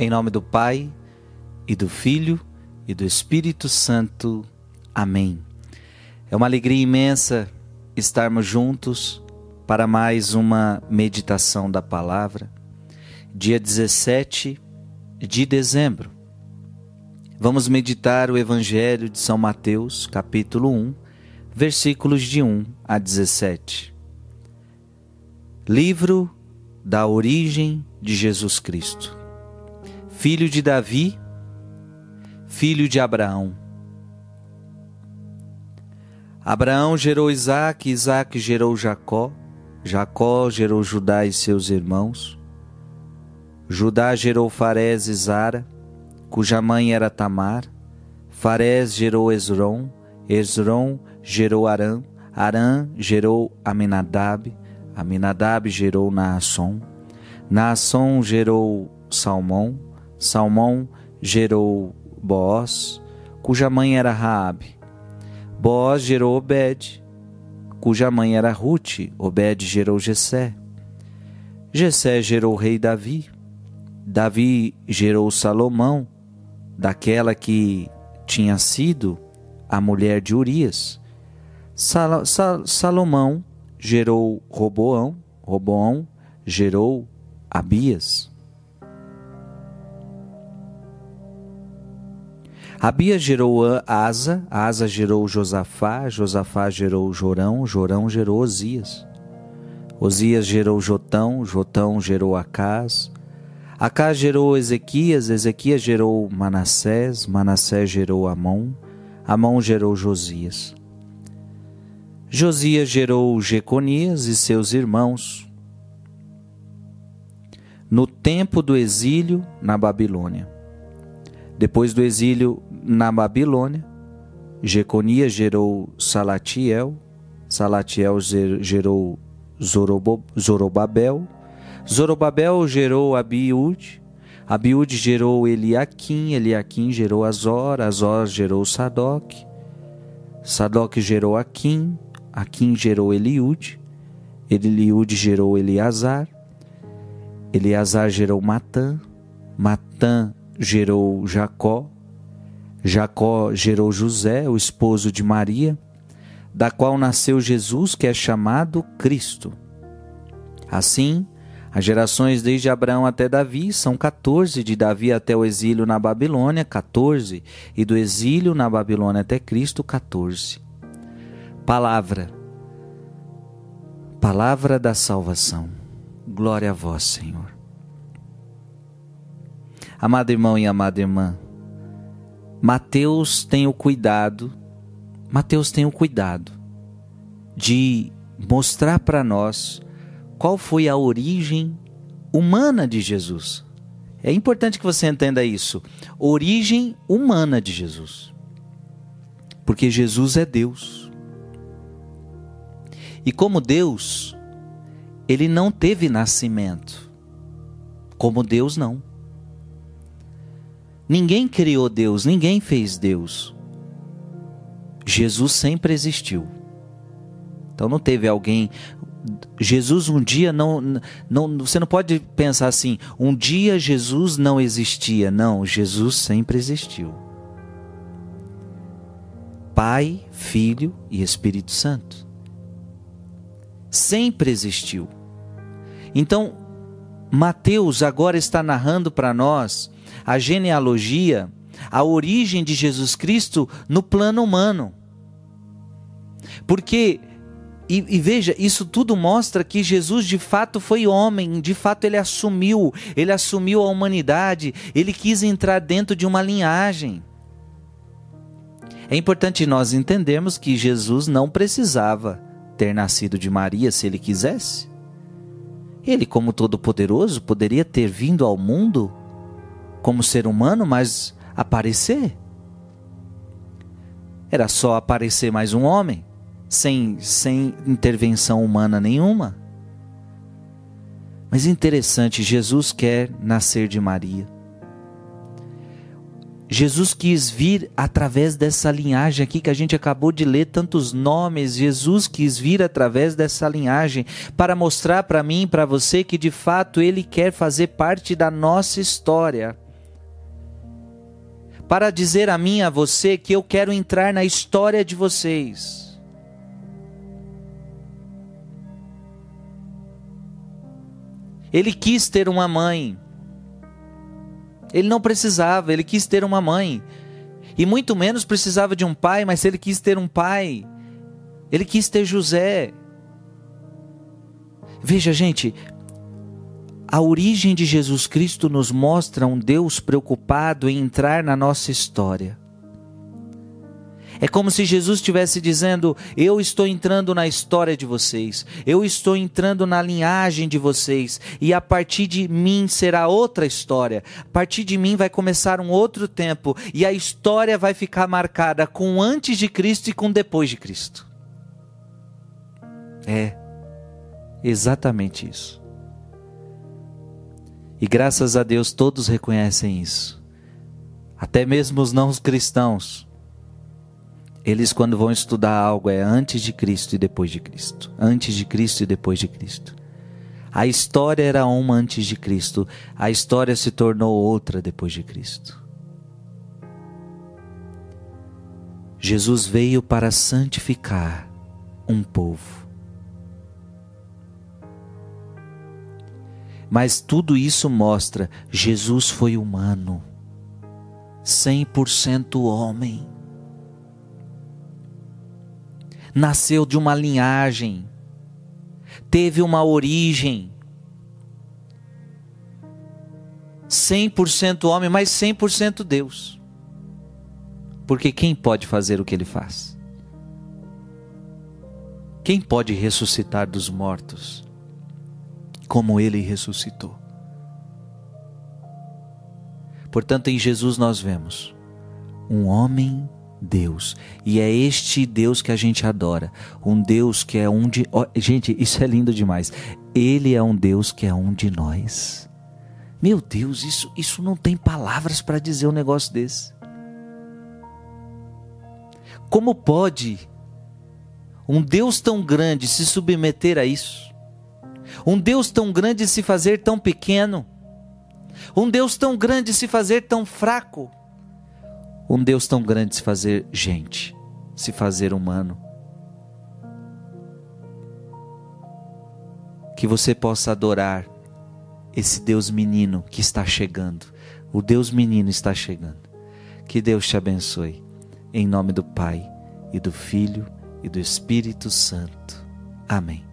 Em nome do Pai, e do Filho, e do Espírito Santo. Amém. É uma alegria imensa estarmos juntos para mais uma meditação da palavra, dia 17 de dezembro. Vamos meditar o Evangelho de São Mateus, capítulo 1, versículos de 1 a 17. Livro da origem de Jesus Cristo. Filho de Davi, filho de Abraão. Abraão gerou Isaac, Isaac gerou Jacó, Jacó gerou Judá e seus irmãos. Judá gerou Farés e Zara, cuja mãe era Tamar. Farés gerou Esron, Esron gerou Arã, Arã gerou Aminadab, Aminadab gerou Naasson, Naasson gerou Salmão, Salmão gerou Boaz, cuja mãe era Raabe. Boaz gerou Obed, cuja mãe era Ruth. Obed gerou Jessé. Jessé gerou o rei Davi. Davi gerou Salomão, daquela que tinha sido a mulher de Urias. Sal Sal Salomão gerou Roboão, Roboão gerou Abias. Abias gerou Asa, Asa gerou Josafá, Josafá gerou Jorão, Jorão gerou Osias. Osias gerou Jotão, Jotão gerou Acás. Acás gerou Ezequias, Ezequias gerou Manassés, Manassés gerou Amon, Amon gerou Josias. Josias gerou Jeconias e seus irmãos. No tempo do exílio na Babilônia. Depois do exílio na Babilônia, Jeconias gerou Salatiel, Salatiel gerou Zorobabel, Zorobabel gerou Abiúde, Abiúde gerou Eliaquim, Eliaquim gerou Azor, Azor gerou Sadoc, Sadoc gerou Aquim, Aquim gerou Eliúde, Eliúde gerou Eleazar, Eleazar gerou Matã, Matã gerou Jacó, Jacó gerou José, o esposo de Maria, da qual nasceu Jesus, que é chamado Cristo. Assim, as gerações desde Abraão até Davi são 14, de Davi até o exílio na Babilônia, 14, e do exílio na Babilônia até Cristo, 14 palavra, palavra da salvação. Glória a vós, Senhor. Amado irmão e amada irmã, Mateus tem o cuidado, Mateus tem o cuidado de mostrar para nós qual foi a origem humana de Jesus. É importante que você entenda isso. Origem humana de Jesus. Porque Jesus é Deus. E como Deus, ele não teve nascimento. Como Deus, não. Ninguém criou Deus, ninguém fez Deus. Jesus sempre existiu. Então não teve alguém. Jesus um dia não, não. Você não pode pensar assim, um dia Jesus não existia. Não, Jesus sempre existiu. Pai, Filho e Espírito Santo sempre existiu. Então, Mateus agora está narrando para nós a genealogia, a origem de Jesus Cristo no plano humano. Porque, e, e, veja, isso tudo mostra que Jesus de fato foi homem, de fato ele assumiu, ele assumiu a humanidade, ele quis entrar dentro de uma linhagem. É importante nós entendermos que Jesus não precisava ter nascido de Maria se ele quisesse? Ele, como todo-poderoso, poderia ter vindo ao mundo como ser humano, mas aparecer. Era só aparecer mais um homem, sem, sem intervenção humana nenhuma. Mas interessante, Jesus quer nascer de Maria. Jesus quis vir através dessa linhagem aqui que a gente acabou de ler tantos nomes. Jesus quis vir através dessa linhagem para mostrar para mim para você que de fato ele quer fazer parte da nossa história. Para dizer a mim a você que eu quero entrar na história de vocês. Ele quis ter uma mãe. Ele não precisava, ele quis ter uma mãe. E muito menos precisava de um pai, mas ele quis ter um pai. Ele quis ter José. Veja, gente, a origem de Jesus Cristo nos mostra um Deus preocupado em entrar na nossa história. É como se Jesus estivesse dizendo: Eu estou entrando na história de vocês, eu estou entrando na linhagem de vocês, e a partir de mim será outra história. A partir de mim vai começar um outro tempo, e a história vai ficar marcada com antes de Cristo e com depois de Cristo. É exatamente isso. E graças a Deus todos reconhecem isso. Até mesmo os não cristãos. Eles, quando vão estudar algo, é antes de Cristo e depois de Cristo. Antes de Cristo e depois de Cristo. A história era uma antes de Cristo, a história se tornou outra depois de Cristo. Jesus veio para santificar um povo. Mas tudo isso mostra: Jesus foi humano, 100% homem. Nasceu de uma linhagem, teve uma origem. 100% homem, mas 100% Deus. Porque quem pode fazer o que ele faz? Quem pode ressuscitar dos mortos? Como ele ressuscitou. Portanto, em Jesus nós vemos um homem Deus. E é este Deus que a gente adora. Um Deus que é um de. Gente, isso é lindo demais. Ele é um Deus que é um de nós. Meu Deus, isso, isso não tem palavras para dizer um negócio desse. Como pode um Deus tão grande se submeter a isso? Um Deus tão grande se fazer tão pequeno. Um Deus tão grande se fazer tão fraco. Um Deus tão grande se fazer gente, se fazer humano. Que você possa adorar esse Deus menino que está chegando. O Deus menino está chegando. Que Deus te abençoe. Em nome do Pai, e do Filho, e do Espírito Santo. Amém.